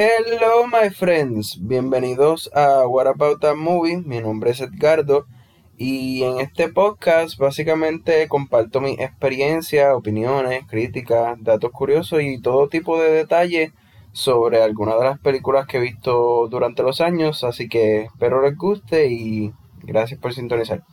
Hello my friends, bienvenidos a What About That Movie, mi nombre es Edgardo y en este podcast básicamente comparto mi experiencia, opiniones, críticas, datos curiosos y todo tipo de detalles sobre algunas de las películas que he visto durante los años, así que espero les guste y gracias por sintonizar.